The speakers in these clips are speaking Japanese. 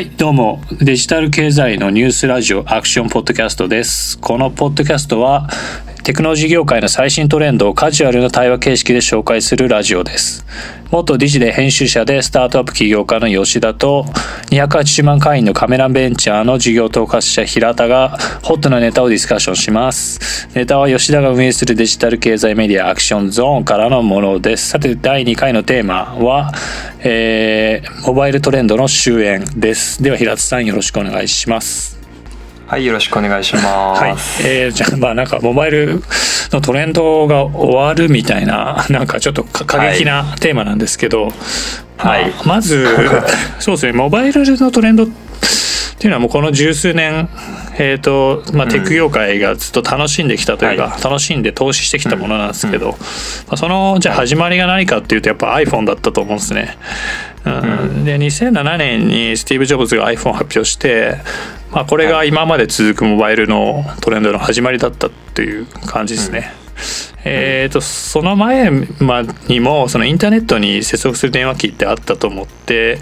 はい、どうも。デジタル経済のニュースラジオアクションポッドキャストです。このポッドキャストは、テクノロジー業界の最新トレンドをカジュアルな対話形式で紹介するラジオです。元ディジで編集者でスタートアップ起業家の吉田と、280万会員のカメラベンチャーの事業統括者平田が、ホットなネタをディスカッションします。ネタは吉田が運営するデジタル経済メディアアクションゾーンからのものです。さて、第2回のテーマは、えー、モバイルトレンドの終焉です。では、平田さんよろしくお願いします。はい、よろしくお願いします。はい。えー、じゃあ、まあなんか、モバイルのトレンドが終わるみたいな、なんかちょっとか過激なテーマなんですけど、はいまあまず、そうですね、モバイルのトレンドっていうのはもうこの十数年、えーとまあ、テック業界がずっと楽しんできたというか、は楽しんで投資してきたものなんですけど、まあ、そのじゃあ始まりが何かっていうとやっぱ iPhone だったと思うんですね。うん、で2007年にスティーブ・ジョブズが iPhone を発表して、まあ、これが今まで続くモバイルのトレンドの始まりだったっていう感じですね。えー、とその前にもそのインターネットに接続する電話機ってあったと思って、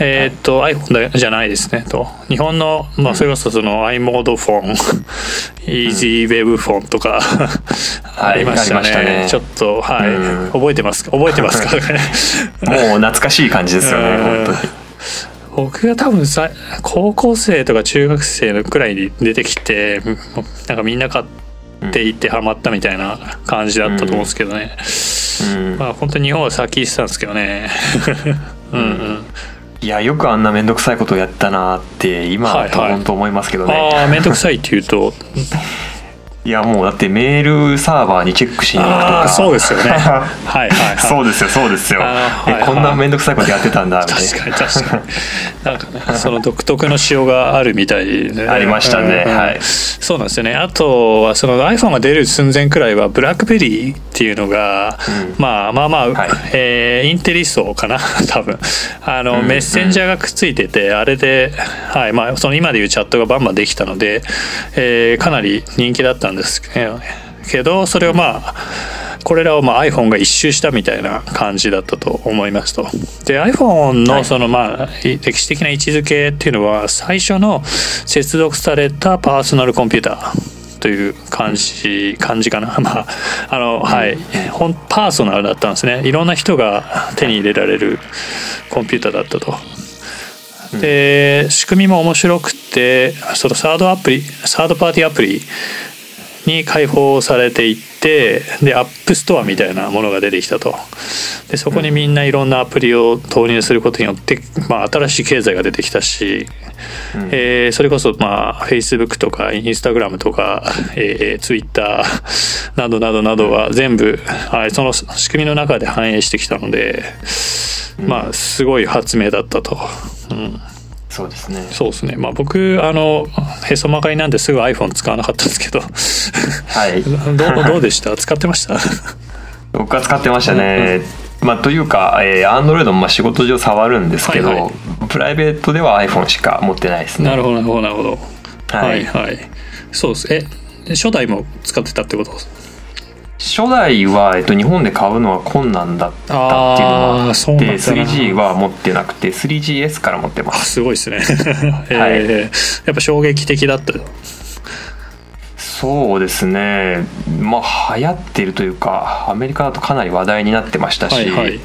えー、と iPhone じゃないですねと。日本の、まあ、それこそその i モードフォン EasyWeb フォンとかありましたね,、ねちょっとはい、うん。覚えてますか覚えてますか もう懐かしい感じですよね、うん。本当に。僕が多分さ高校生とか中学生のくらいに出てきてなんかみんな買っていってハマったみたいな感じだったと思うんですけどね、うん。まあ本当に日本は先行ってたんですけどね。うん うんいや、よくあんな面倒くさいことやったなって、今はいはい本当思いますけどね。ああ面倒くさいっていうと いや、もうだってメールサーバーにチェックしに行くとか。そうですよね。はいはいはい。そうですよ、そうですよ。はいはいえこんな面倒くさいことやってたんだ、みたい確かに確かに。なんかねその独特の仕様があるみたいで、ね、ありましたねうんうんはい。そうなんですよね。あとはその iPhone が出る寸前くらいはブラックベリーっていうのが、うん。まあまあまあ、はい。えーインテリ層かな 多分。あの、うん。メッセンジャーがくっついててあれで、はいまあ、その今でいうチャットがバンバンできたので、えーかなり人気だったんですけどそれをまあこれらをまあ iPhone が一周したみたいな感じだったと思いますと。で iPhone はい。のそのまあ歴史的な位置づけっていうのは最初の接続されたパーソナルコンピューターという感じ感じかな。まああのはい。パーソナルだったんですね。いろんな人が手に入れられるコンピューターだったと。で仕組みも面白くてそのサードアプリサードパーティーアプリに開放されていってで App Store みたいなものが出てきたと。でそこにみんないろんなアプリを投入することによって、まあ、新しい経済が出てきたし、うん。えーそれこそまあ Facebook とか Instagram とか、えー、Twitter などなどなどは全部、はい、その仕組みの中で反映してきたので、まあすごい発明だったと。うんそうですね。そうですね。まあ僕あのへそまがいなんですぐ iPhone 使わなかったんですけど、はい。どうどうでした？使ってました？僕は使ってましたね。まあ、というか、えー、Android もまあ仕事上触るんですけど、はいはいプライベートでは iPhone しか持ってないですね。なるほどなるほどなるほど。ははいいはい。そうです。え初代も使ってたってこと？初代は、えっと、日本で買うのは困難だったっていうのがあってそうなんだな 3G は持ってなくて 3GS から持ってまあすすごいですね。えーやっぱ衝撃的だった。そうですねまあ流行ってるというかアメリカだとかなり話題になってましたし、はいはい。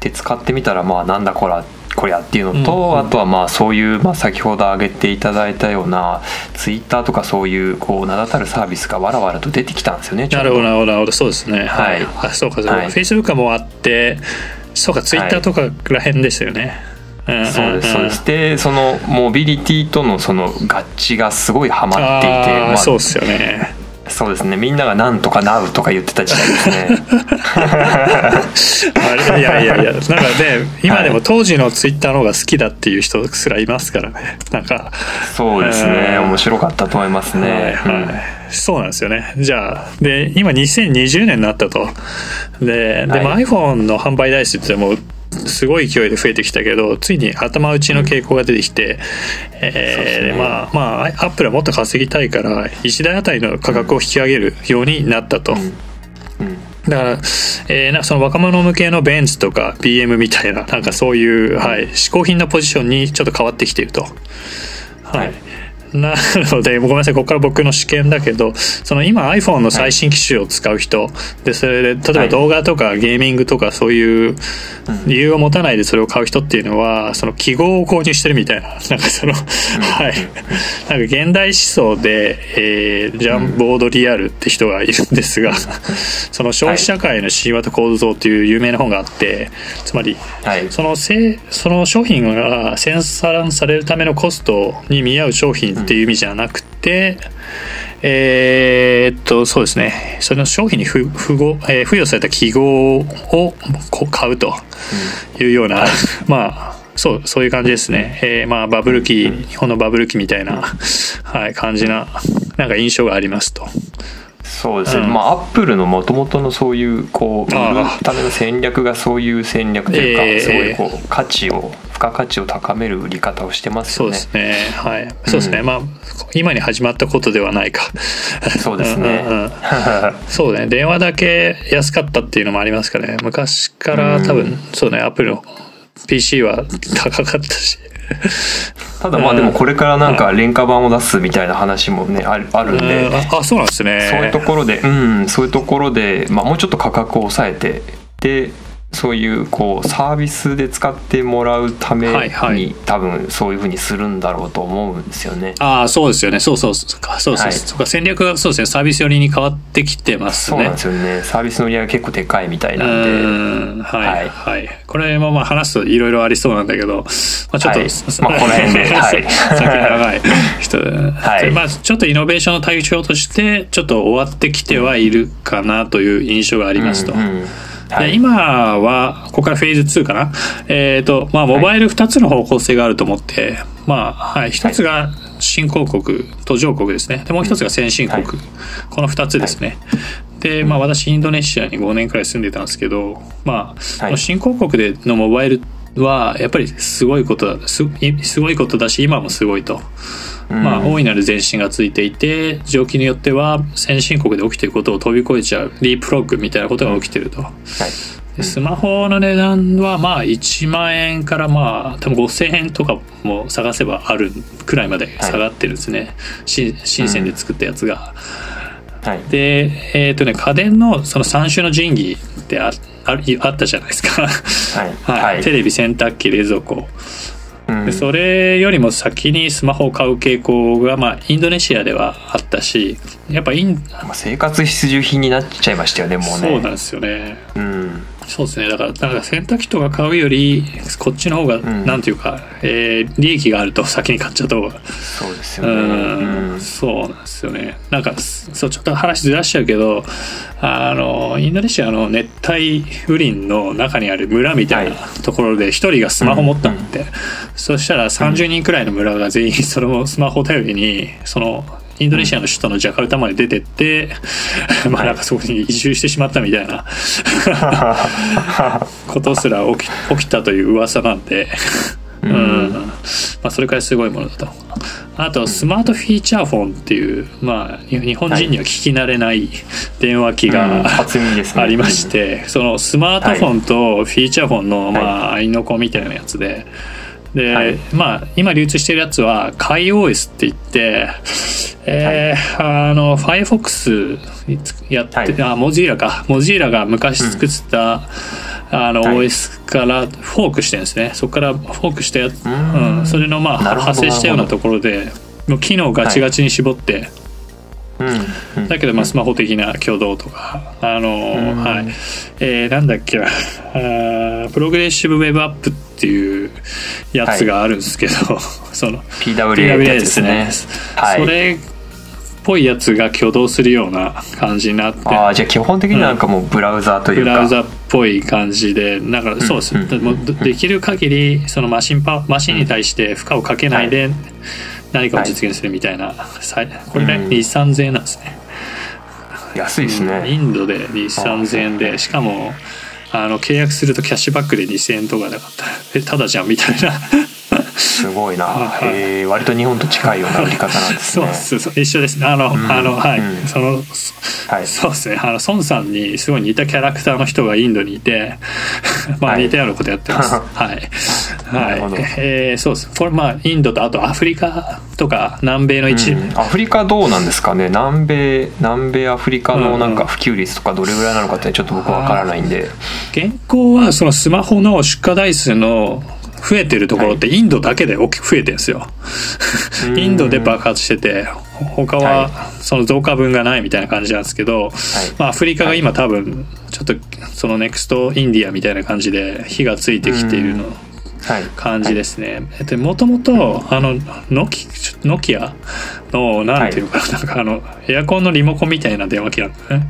で使ってみたらまあなんだこらこりゃっていうのと、あとはまあそういう、まあ、先ほど挙げていただいたようなツイッターとかそういうこう名だたるサービスがわらわらと出てきたんですよねなるほど。なるほどなるほど。そうですね。はい。あそうかそうか。はい。Facebook もあって、そうか Twitter とから辺ですよね。んんん。そうですそうです。でそのモビリティとのその合致がすごいハマっていてあーまあそうですよね。そうですね。みんなが「なんとかなう」とか言ってた時代ですね。あれいやいやいや。なんかね今でも当時のツイッターの方が好きだっていう人すらいますからね。なんか。そうですね。うん。面白かったと思いますね、はいはい、そうなんですよね。じゃあで今2020年になったと。ででもはい。iPhone の販売台数ってもうすごい勢いで増えてきたけどついに頭打ちの傾向が出てきて、えーね。まあまあアップルはもっと稼ぎたいから1台あたりの価格を引き上げるようになったと。だから、えーなその若者向けのベンツとか BM みたいななんかそういう、はい、嗜好品のポジションにちょっと変わってきていると。はい、はいなのでごめんなさい。ここから僕の試験だけどその今 iPhone の最新機種を使う人、でそれで例えば動画とかゲーミングとかそういう理由を持たないでそれを買う人っていうのはその記号を購入してるみたいな。なんかその、はい。なんか現代思想で、えージャン・ボードリアルって人がいるんですがその消費社会の神話と構造っていう有名な本があってつまりはい。そのせその商品が生産されるためのコストに見合う商品っていう意味じゃなくて、えーっとそうですね。その商品に付付語、えー付与された記号をこう買うというような、まあそうそういう感じですね、えーまあバブル期日本のバブル期みたいな、はい、感じななんか印象がありますと。そうですね、うん。まあアップルのもともとのそういうこう売るための戦略がそういう戦略というか、ええすごいこう価値を付加価値を高める売り方をしてますよね。そうですね。はい。そうですね、まあ今に始まったことではないか。そうですね。うんうんうん。そうね。電話だけ安かったっていうのもありますかね。昔から多分、そうね。アップルの PC は高かったし。ただまあでもこれからなんか廉価版を出すみたいな話もねあるあるんで、あそうなんですね。そういうところで、うん、そういうところで、まあ、もうちょっと価格を抑えて。でそういうこうサービスで使ってもらうために、はいはい。多分そういうふうにするんだろうと思うんですよね。ああそうですよね。そうそう。そうかそう。そう、はい。そうか。戦略がそうですね。サービス寄りに変わってきてますね。そうなんですよね。サービスの売り上げが結構でかいみたいなんで。うん。はいはい。はい、これもまあ話すといろいろありそうなんだけど、まあ、ちょっと、はい。まあこの辺で。はい。先長い人。で、はい。でまあ、ちょっとイノベーションの対象としてちょっと終わってきてはいるかなという印象がありますと。うんうんはい。で今はここからフェーズ2かな、えーとまあ、モバイル2つの方向性があると思って、まあはい、1つが新興国途上国ですね。でもう1つが先進国、はい。この2つですね、で、まあ、私インドネシアに5年くらい住んでたんですけど、まあ新興国でのモバイルはやっぱりすごいことだすすごいことだし今もすごいと。まあ、うん大いなる前進がついていて状況によっては先進国で起きていることを飛び越えちゃうリープロッグみたいなことが起きてると。はい。でスマホの値段はまあ1万円からまあ多分5000円とかも探せばあるくらいまで下がってるんですね、し深センで作ったやつが。はい。でえっ、とね家電のその3種の神器ってあああったじゃないですか。はい。はい。はい。テレビ洗濯機冷蔵庫。うんでそれよりも先にスマホを買う傾向が、まあ、インドネシアではあったしやっぱイン、まあ生活必需品になっちゃいましたよねもうね。そうなんですよね。うんそうですね。だからだから洗濯機とか買うよりこっちの方が、ん。なんていうか、えー利益があると先に買っちゃった方がそうですようね。ん、うん。そうなんですよね。なんかそうちょっと話ずらしちゃうけどあのインドネシアの熱帯雨林の中にある村みたいなはところで一人がスマホ持ったん。だって、そしたら30人くらいの村が全員そのスマホを頼りにそのインドネシアの首都のジャカルタまで出てって、まあなんかそこに移住してしまったみたいな ことすら起き起きたという噂なんで、うん。まあ、それくらいすごいものだと。あとスマートフィーチャーフォンっていう、まあ、に日本人には聞き慣れない電話機うん。が、初耳ですね。ありまして、そのスマートフォンとフィーチャーフォンの、まあ、合いの子みたいなやつで。で、はい。まあ今流通してるやつは KaiOS って言って、えーあの Firefox やって、はい。あモジーラか。モジーラが昔作った、あのはい。OS からフォークしてるんですね。そこからフォークしたやつ、ん。うん、それのまあ派生したようなところでもう機能ガチガチに絞って、うん。うんだけどまあスマホ的な挙動とか、あのーうん。はい、えーなんだっけな。あープログレッシブウェブアップっていうやつがあるんですけど、その PWA って PWA やつでですすね。はい。それっぽいやつが挙動するような感じになって。ああじゃあ基本的にはなんかもうブラウザーというか。ブラウザっぽい感じでだからそうです、うんでもでできる限りそのマシンパマシンに対して負荷をかけないで何かを実現するみたいな、さい。これねうん。2 3 0 0円なんですね。安いですイね。ンドで2 3 0円でしかもあの契約するとキャッシュバックで2000円とかだった。らえただじゃんみたいなすごいな、はい。えー割と日本と近いような売り方なんですそうねそうそう一緒です。ねあの、んあのはい、うん。そのはい。そうですね。あの孫さんにすごい似たキャラクターの人がインドにいて まあはい。似たようなことやってます。はい。はい。えーそうです。これまあインドとあとアフリカとか南米の一部、うん。アフリカどうなんですかね？南米南米アフリカのなんか普及率とかどれぐらいなのかってちょっと僕わからないんで。現行はそのスマホの出荷台数の増えてるところってインドだけで大きく増えてるんですよ。うん。インドで爆発してて他ははその増加分がないみたいな感じなんですけど、まあ、アフリカが今多分ちょっとその Next India みたいな感じで火がついてきているのはい感じですね。でもともとあのノキノキアのなんていうか、なんかあのエアコンのリモコンみたいな電話機なんだね。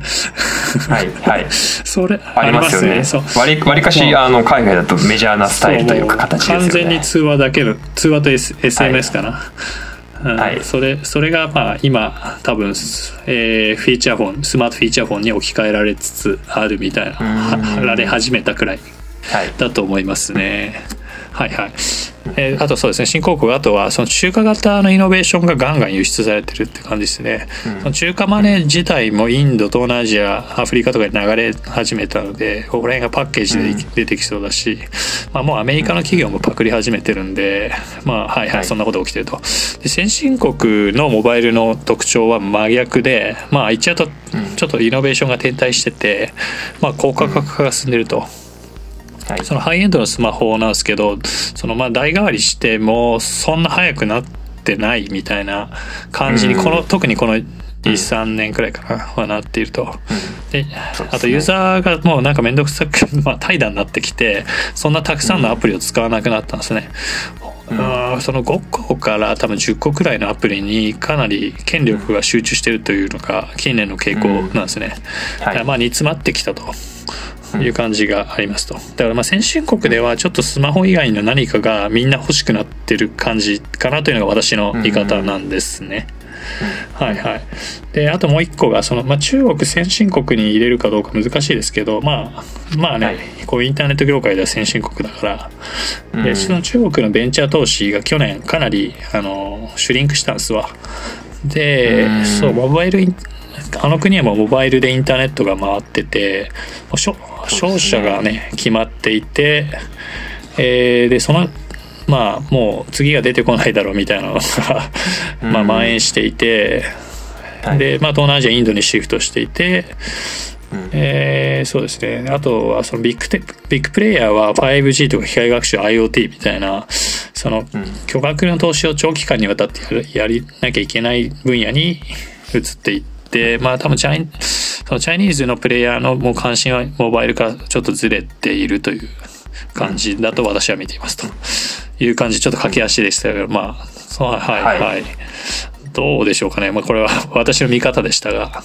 はいはい。それありますよね。そう。割り割りかしあの海外だとメジャーなスタイルというか形ですよね。完全に通話だけの通話と、S、SMS かな、うん。はい。それそれがまあ今多分、えーフィーチャーフォンスマートフィーチャーフォンに置き換えられつつあるみたいなはられ始めたくらいはい。だと思いますね。はいはい。えーあとそうですね。新興国あとはその中華型のイノベーションがガンガン輸出されてるって感じですね、その中華マネー自体もインド東南アジアアフリカとかに流れ始めたのでここら辺がパッケージで出てきそうだし、まあ、もうアメリカの企業もパクり始めてるんでまあはいははい。いそんなこと起きてると。で先進国のモバイルの特徴は真逆でまあ言っちゃうとちょっとイノベーションが停滞してて、まあ、高価格化が進んでると。はい。そのハイエンドのスマホなんですけどそのまあ代替わりしてもそんな早くなってないみたいな感じにうん。この、特にこの23年くらいかなはなっていると。うですね。あとユーザーがもうなんか面倒くさく、まあ、怠惰になってきてそんなたくさんのアプリを使わなくなったんですね。うん。その5個から多分10個くらいのアプリにかなり権力が集中してるというのが近年の傾向なんですね。だからまあ煮詰まってきたという感じがありますと。だからまあ先進国ではちょっとスマホ以外の何かがみんな欲しくなってる感じかなというのが私の見方なんですね。はいはい。であともう一個がその、まあ、中国先進国に入れるかどうか難しいですけどまあまあね、はいこうインターネット業界では先進国だから、でうんその中国のベンチャー投資が去年かなりあのシュリンクしたんですわ。で、うんそうモバイルインあの国はもうモバイルでインターネットが回ってて商商社がね決まっていて、えーでそのまあもう次が出てこないだろうみたいなのがまあうん蔓延していて、はい。で、まあ、東南アジアインドにシフトしていて、うん。えーそうですね。あとはそのビッグテビッグプレイヤーは 5G とか機械学習 IoT みたいなそのうん。巨額の投資を長期間にわたってやりなきゃいけない分野に移っていってまあ多分チャイそのチャイニーズのプレイヤーのもう関心はモバイルからちょっとずれているという感じだと私は見ていますと。いう感じちょっと駆け足でしたがまあそうはいはい、はい。どうでしょうかね。まあこれは 私の見方でしたが。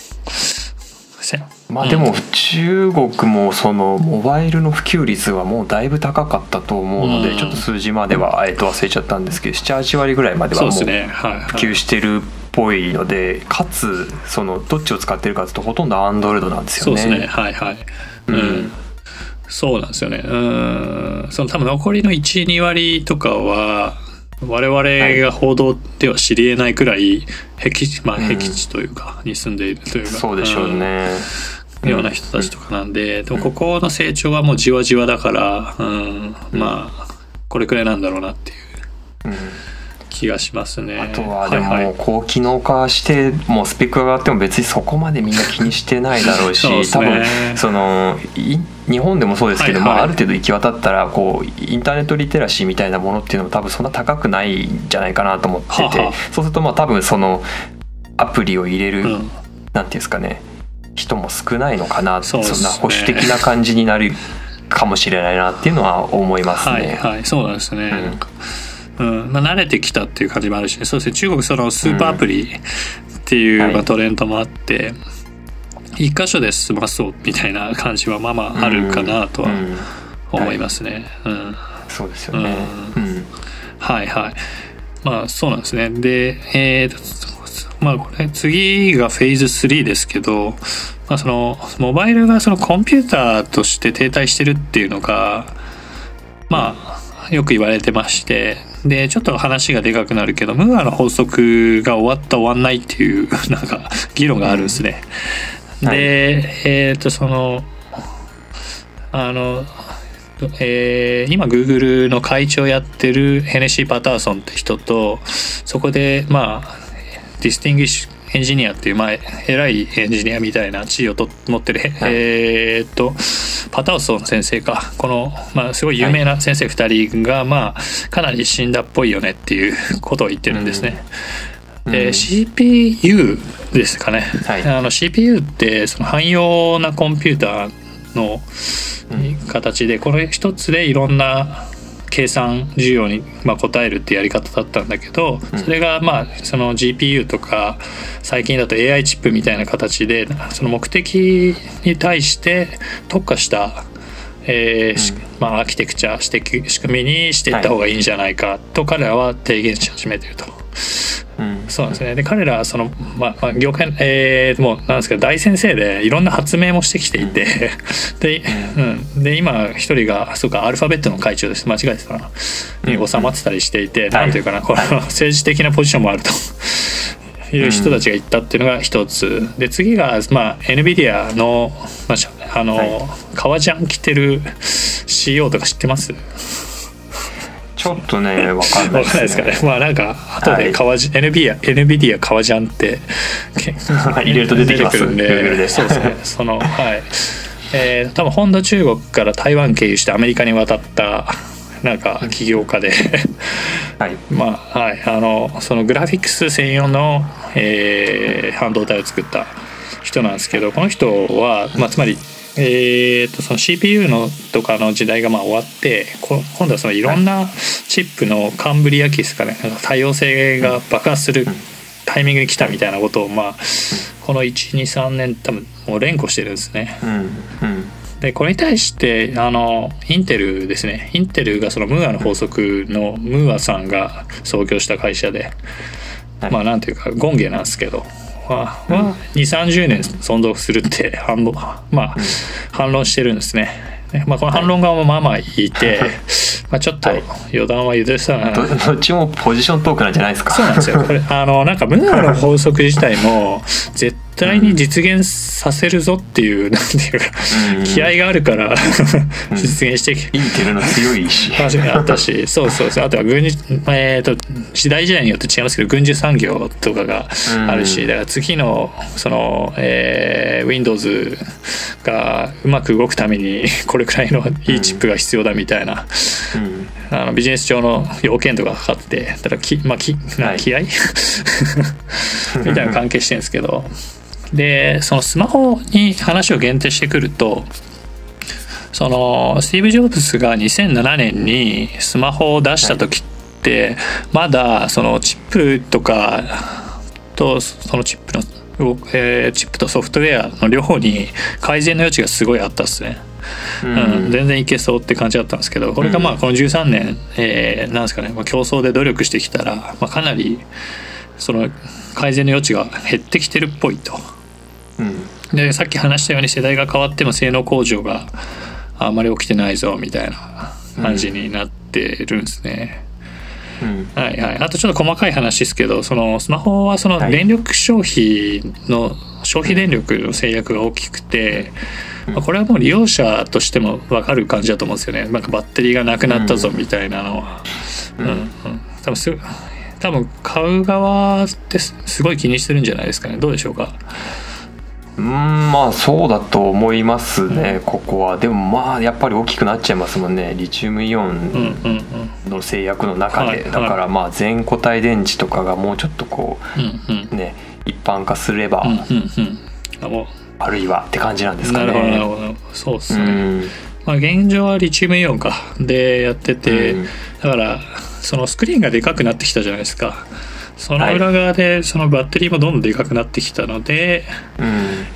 せまあでも中国もそのモバイルの普及率はもうだいぶ高かったと思うのうん。でちょっと数字まではえっと忘れちゃったんですけど78割ぐらいまではもう普及してるっぽいのでかつそのどっちを使ってるかというとほとんどアンドロイドなんですよね。そうですね。はいはい。うん、うんそうなんですよね。うん。その多分残りの12割とかは我々が報道では知りえないくらい僻地まあうん。僻地というか、に住んでいるというか。そうでしょうね。うん。ような人たちとかなんで、でもここの成長はもうじわじわだから、うん、まあこれくらいなんだろうなっていう。うん気がしますね。あとはでも高機能化してもうスペックが上がっても別にそこまでみんな気にしてないだろうし ね。多分そのい日本でもそうですけど、はいはい。まあ、ある程度行き渡ったらこうインターネットリテラシーみたいなものっていうのも多分そんな高くないんじゃないかなと思っててそうするとまあ多分そのアプリを入れる、うん。なんていうんですかね人も少ないのかなそね。んな保守的な感じになるかもしれないなっていうのは思いますはいね。はいそうなんですね、うんうん。まあ、慣れてきたっていう感じもあるし、そうですね。中国そのスーパーアプリっていう、はい。まあ、トレンドもあって一箇所で済まそうみたいな感じはまあまああるかなとはうん。思いますね。うん。そうですよね。ううん。はいはい。まあそうなんですね。で、えーと、まあこれ次がフェーズ3ですけど、まあそのモバイルがそのコンピューターとして停滞してるっていうのが、まあよく言われてまして、でちょっと話がでかくなるけどムーアの法則が終わった終わんないっていう なんか議論があるんですね。うんはいでえっ、とそのあのえー今 Google の会長やってるヘネシー・パターソンって人とそこでまあ distinguished engineer っていうまあ偉いエンジニアみたいな地位をと持ってる、はい。えーっとパターソン先生か。この、まあ、すごい有名な先生2人が、まあかなり死んだっぽいよねっていう ことを言ってるんですね。でうん。CPU ですかね、はい。あの CPU ってその汎用なコンピューターの形でこれ一つでいろんな計算需要にまあ応えるってやり方だったんだけどうんそれがまあその GPU とか最近だと AI チップみたいな形でその目的に対して特化したえーしうんまあ、アーキテクチャして仕組みにしていった方がいいんじゃないかと彼らは提言し始めてると。うんそうなんですね。で、彼らはその、まあ、まあ、業界、えー、もう、なんですけど、大先生で、いろんな発明もしてきていて、で、うん。で、今、一人が、そうか、アルファベットの会長です。間違えてたな。に収まってたりしていて、なんていうかな、この政治的なポジションもあると。いう人たちが言ったっていうのが一つで次が、まあ、NVIDIA の,、まああの、はい革ジャン着てる CEO とか知ってます？ちょっとね わかんないわかんないですかね。まあなんか後はい。で革ジ、NVIDIA 革ジャンってけ 入れると出てきます。くるそうですね。そのはい。えー、多分本土中国から台湾経由してアメリカに渡ったなんか起業家で。はい。まあはい。あのそのグラフィックス専用の、えー半導体を作った人なんですけどこの人は、まあ、つまり、えー、とその CPU のとかの時代がまあ終わってこ今度はそのいろんなチップのカンブリア期ですかねなんか多様性が爆発するタイミングに来たみたいなことを、まあ、この123年多分もう連呼してるんですね。うん。うん。でこれに対してあのインテルですね。インテルがそのムーアの法則のムーアさんが創業した会社で、はい。まあなんていうか権下なんですけどはは2 3 0年存続するって反論,、まあ反論してるんですね。ねまあ、この反論側もまあまあいて、まあちょっとはい。余談は許さない、どどっちもポジショントークなんじゃないですか？そうなんですよ。これあのなんかムーアの法則自体も絶対に実現させるぞっていう、なんていうか、うん。気合があるから実現してきインテルの強い意志確かにあったし。そうそうそう。あとは軍事、えー、と時代時代によって違いますけど軍需産業とかがあるし、うんだから次のその、えー Windows がうまく動くためにこれくらいのいいチップが必要だみたいな、うん。あのビジネス上の要件とかかかってだからき、まあ、きなはい。気合、みたいなの関係してるんですけどでそのスマホに話を限定してくるとそのスティーブ・ジョブズが2007年にスマホを出した時って、まだそのチップとかとそのチップの、えーチップとソフトウェアの両方に改善の余地がすごいあったっすね。うん、全然いけそうって感じだったんですけどこれがまあこの13年、えーなんですかね、まあ、競争で努力してきたら、まあ、かなりその改善の余地が減ってきてるっぽいと。うん。でさっき話したように世代が変わっても性能向上があまり起きてないぞみたいな感じになってるんですね。うん。はいはい、あとちょっと細かい話ですけどそのスマホはそのはい。電力消費の消費電力の制約が大きくて、まあこれはもう利用者としても分かる感じだと思うんですよね。なんかバッテリーがなくなったぞみたいなのは。ううんんうん、多分す多分買う側ってすすごい気にしてるんじゃないですかね。どうでしょうか？うんまあそうだと思いますねここは。でもまあやっぱり大きくなっちゃいますもんね。リチウムイオンうんうんうん。の制約の中はいでだからまあ全固体電池とかがもうちょっとこうんうん。うね一般化すればうんうんうん。あるいはって感じなんですかうなるほどなるねほど。そうっすね、うん。まあ、現状はリチウムイオンか。でやってて、うん。だからそのスクリーンがでかくなってきたじゃないですかその裏側でそのバッテリーもどんどんでかくなってきたので、うん。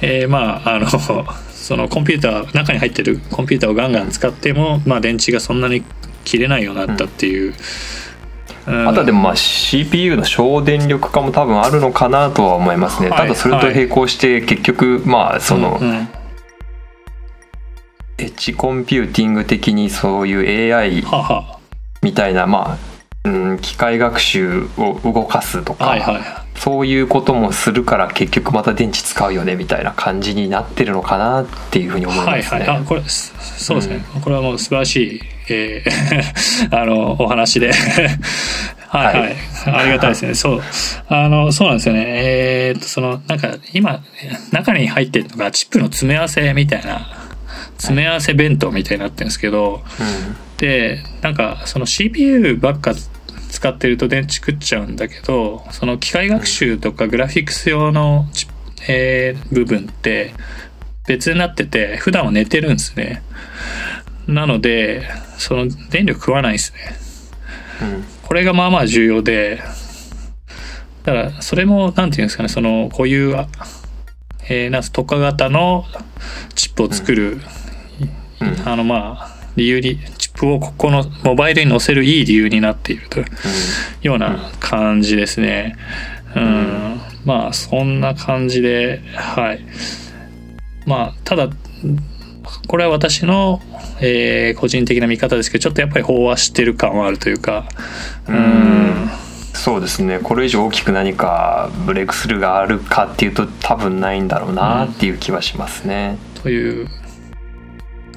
えーまああの そのコンピューター中に入ってるコンピューターをガンガン使っても、まあ、電池がそんなに切れないようになったっていう、うん。あとはでもまあ CPU の省電力化も多分あるのかなとは思いますね、はいただそれと並行して結局まあそのうんうん。エッジコンピューティング的にそういう AI はは。みたいなまあうん、機械学習を動かすとか、はいはいそういうこともするから結局また電池使うよねみたいな感じになってるのかなっていうふうに思いはいますね。はいあこれそそうですね、これはもう素晴らしい、えー あのお話で。はいはい、はい。ありがたいですね。そう。あのそうなんですよね。えーっとそのなんか今中に入ってるのがチップの詰め合わせみたいな詰め合わせ弁当みたいになってるんですけど、でなんかその CPU ばっか使ってると電池食っちゃうんだけどその機械学習とかグラフィックス用のチ、えー部分って別になってて普段は寝てるんですね。なのでその電力食わないですね。うんうんこれがまあまあ重要でだからそれもなんていうんですかねそのこういう、あえーなんす特化型のチップを作る、うん。あのまあ理由にプをここのモバイルに載せるいい理由になっているというような感じですね。うん、まあそんな感じではい。まあただこれは私の、えー個人的な見方ですけどちょっとやっぱり飽和してる感はあるというかうんそうですねこれ以上大きく何かブレイクスルーがあるかっていうと多分ないんだろうなっていう気はしますね。という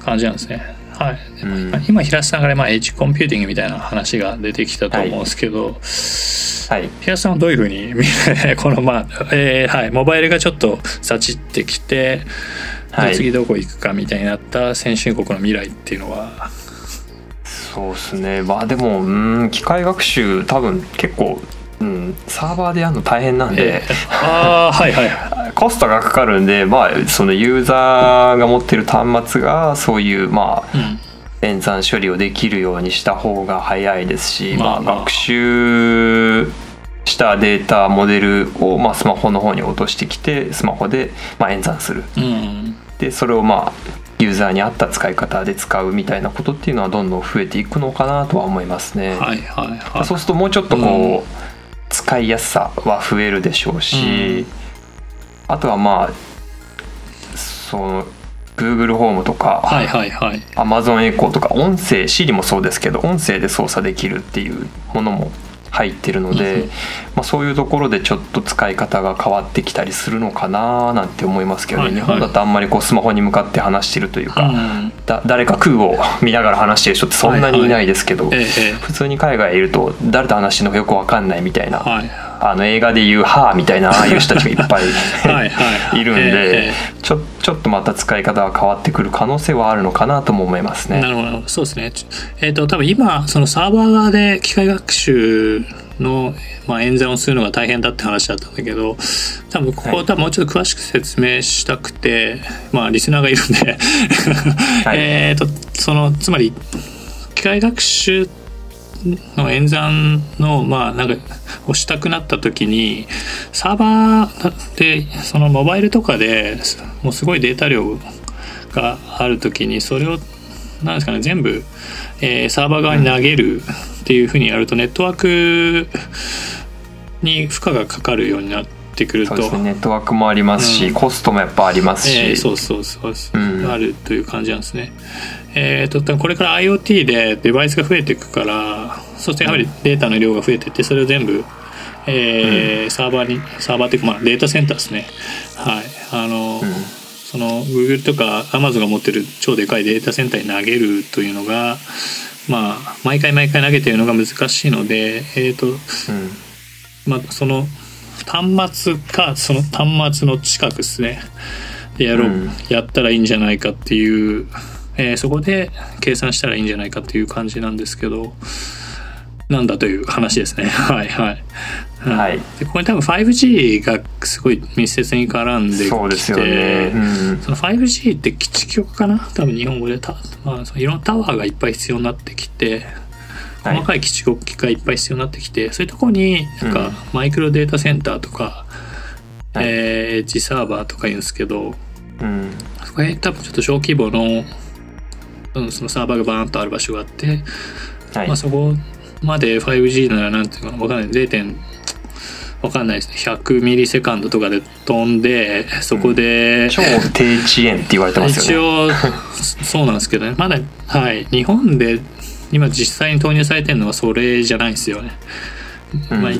感じなんですね。はい、うん。今今平瀬さんから、まあ、エッジコンピューティングみたいな話が出てきたと思うんですけど、はい、平瀬さんはどういうふうに見 このまあ、えーはい、モバイルがちょっとサチってきて、はい。次どこ行くかみたいになった先進国の未来っていうのは？そうですね。まあでもうん機械学習多分結構、うん、サーバーでやるの大変なんで、ああはいはいはい。コストがかかるんで、まあ、そのユーザーが持ってる端末がそういうまあうん。演算処理をできるようにした方が早いですし、まあまあまあ学習したデータモデルを、まあ、スマホの方に落としてきてスマホで、まあ、演算する。うん。でそれをまあユーザーに合った使い方で使うみたいなことっていうのはどんどん増えていくのかなとは思いますね。はいはいはい。そうするともうちょっとこう、使いやすさは増えるでしょうし、あとはまあその Google ホームとか、はいはいはい。Amazon エコーとか音声 Siri もそうですけど音声で操作できるっていうものも入ってるので、うんまあ、そういうところでちょっと使い方が変わってきたりするのかななんて思いますけどね、はいはい。日本だとあんまりこうスマホに向かって話してるというか、うんだ誰か空を見ながら話してる人ってそんなにいないですけど、えええ普通に海外いると誰と話してるのかよく分かんないみたいな、えはいあの映画でいう「はあ」みたいなああいう人たちがいっぱい はいはい。いるんで、えちょちょっとまた使い方が変わってくる可能性はあるのかなとも思いますね。なるほど。そうですね。ちえっ、と多分今そのサーバー側で機械学習の、まあ、演算をするのが大変だって話だったんだけど多分ここはい多分もうちょっと詳しく説明したくて、まあリスナーがいるんで。はい。えっとそのつまり機械学習の演算のまあなんかをしたくなった時にサーバーでそのモバイルとかでもうすごいデータ量がある時にそれをなんですかね全部、えーサーバー側に投げるっていうふうにやるとネットワークに負荷がかかるようになってくると。そうですね。ネットワークもありますし、うん。コストもやっぱありますし、えーそうそうそうそう、うん。あるという感じなんですね。えー、とこれから IoT でデバイスが増えていくからそしてやはりデータの量が増えていってそれを全部、えーサーバーにサーバーっていうか、まあ、データセンターですね。はい。あの、うん。その Google とか Amazon が持ってる超でかいデータセンターに投げるというのがまあ毎回毎回投げてるのが難しいのでえっ、とうん。まあ、その端末かその端末の近くですね。でやろう、うん。やったらいいんじゃないかっていう、えーそこで計算したらいいんじゃないかっていう感じなんですけどなんだという話ですね。はいはい、うん。はい。でここに多分 5G がすごい密接に絡んできてそうですよね、うん。その 5G って基地局かな？多分日本語でた、まあ、そのいろんなタワーがいっぱい必要になってきてはい。細かい基地局がいっぱい必要になってきてそういうところになんかうん。マイクロデータセンターとか、はい。えーエッジサーバーとか言うんですけどうん。そこへ多分ちょっと小規模の,、うん、そのサーバーがバーンとある場所があって、はい。まあ、そこまで 5G ならなんていうかなわかんない。0. 点わかんないですね。100ミリセカンドとかで飛んでそこで、超低遅延って言われてます一よね。応 そうなんですけどね。まだはい。日本で今実際に投入されてるのはそれじゃないんですよね。うん。まあ、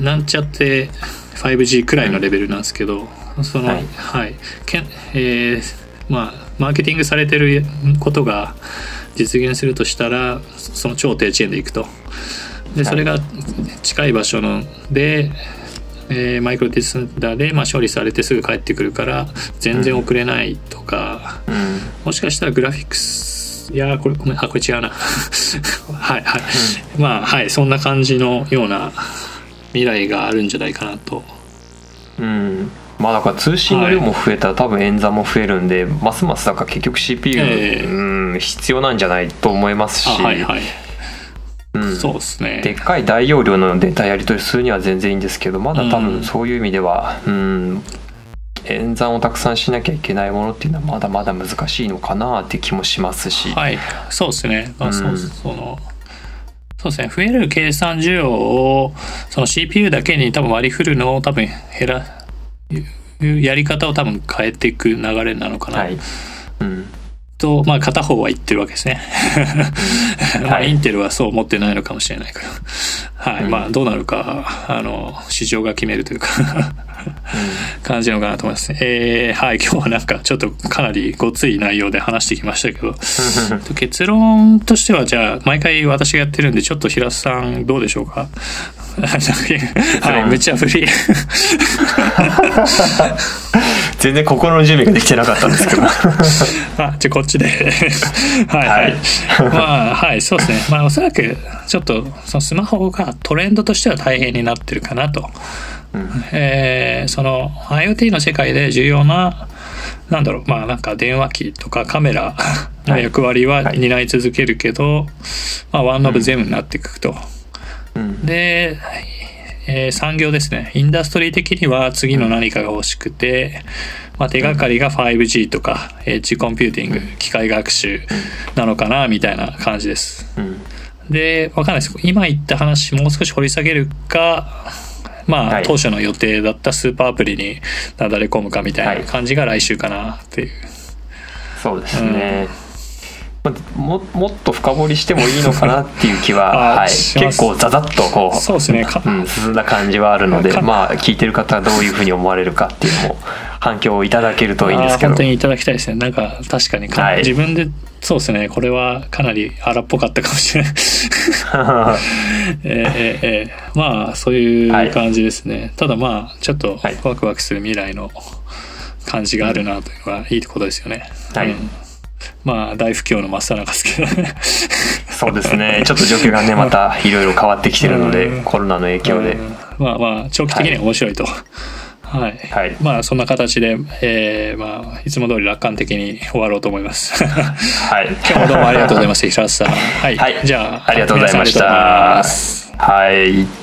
なんちゃって 5G くらいのレベルなんですけど、そのははいい、けんえーまあマーケティングされてることが実現するとしたらその超低遅延でいくと。でそれが近い場所ので、えーマイクロディスンダーで、まあ、処理されてすぐ帰ってくるから全然遅れないとか、うん。もしかしたらグラフィックスいやーこれごめんあこれ違うな。は いはい、まあはいそんな感じのような未来があるんじゃないかなと。うんまあだから通信の量も増えたら多分演算も増えるんで、ますますだから結局 CPU、ええ。うん必要なんじゃないと思いますし、あはいはい、うん。そうですね。でっかい大容量のデータやり取りするには全然いいんですけどまだ多うん。分そういう意味では、うん、演算をたくさんしなきゃいけないものっていうのはまだまだ難しいのかなって気もしますし、はい。そうですね、まあ、そううんそのそうですね。増える計算需要をその CPU だけに多分割り振るのを多分減らいうやり方を多分変えていく流れなのかな、はい。うん。と、まあ、片方は言ってるわけですね。まあ、はい。インテルはそう思ってないのかもしれないけど。はい。うんまあ、どうなるか、あの、市場が決めるというか感じなのかなと思いますね。えーはい。今日はなんか、ちょっとかなりごつい内容で話してきましたけど、結論としては、じゃあ、毎回私がやってるんで、ちょっと平瀬さん、どうでしょうか？はい。無茶ぶり。全然心の準備ができてなかったんですけどあ、じゃあこっちで。はいはい。はいまあ、はい、そうですね。まあ、おそらく、ちょっと、そのスマホがトレンドとしては大変になってるかなと。うん。えーその IoT の世界で重要な、なんだろう、まあなんか電話機とかカメラの役割ははい。担い続けるけど、まあワンオブゼムになっていくと。うん。で、えー産業ですね。インダストリー的には次の何かが欲しくて、まあ、手がかりが 5G とかエッジコンピューティング機械学習なのかなみたいな感じです。うんでわかんないです。今言った話もう少し掘り下げるかまあ、はい。当初の予定だったスーパーアプリになだれ込むかみたいな感じが来週かなっていう。そうですね、まあももっと深掘りしてもいいのかなっていう気は、はい、結構ザザッとこうそうですね。かうん、進んだ感じはあるのでかまあ聞いてる方はどういうふうに思われるかっていうのも反響をいただけるといいんですけど。本当にいただきたいですね。なんか確かにか、はい。自分でそうですね。これはかなり荒っぽかったかもしれない。えーえまあそういう感じですね、ただまあちょっとはい。ワクワクする未来の感じがあるなというのはいいことですよね、はい。うんまあ大不況の真っ最中ですけどね。そうですね。ちょっと状況がねまたいろいろ変わってきてるので、うん。コロナの影響で、うん。まあまあ長期的には面白いと。はい、はい。まあそんな形で、えーまあいつも通り楽観的に終わろうと思います。はい。今日もどうもありがとうございました平瀬さん。はい、はい。じゃあありがとうございました。はい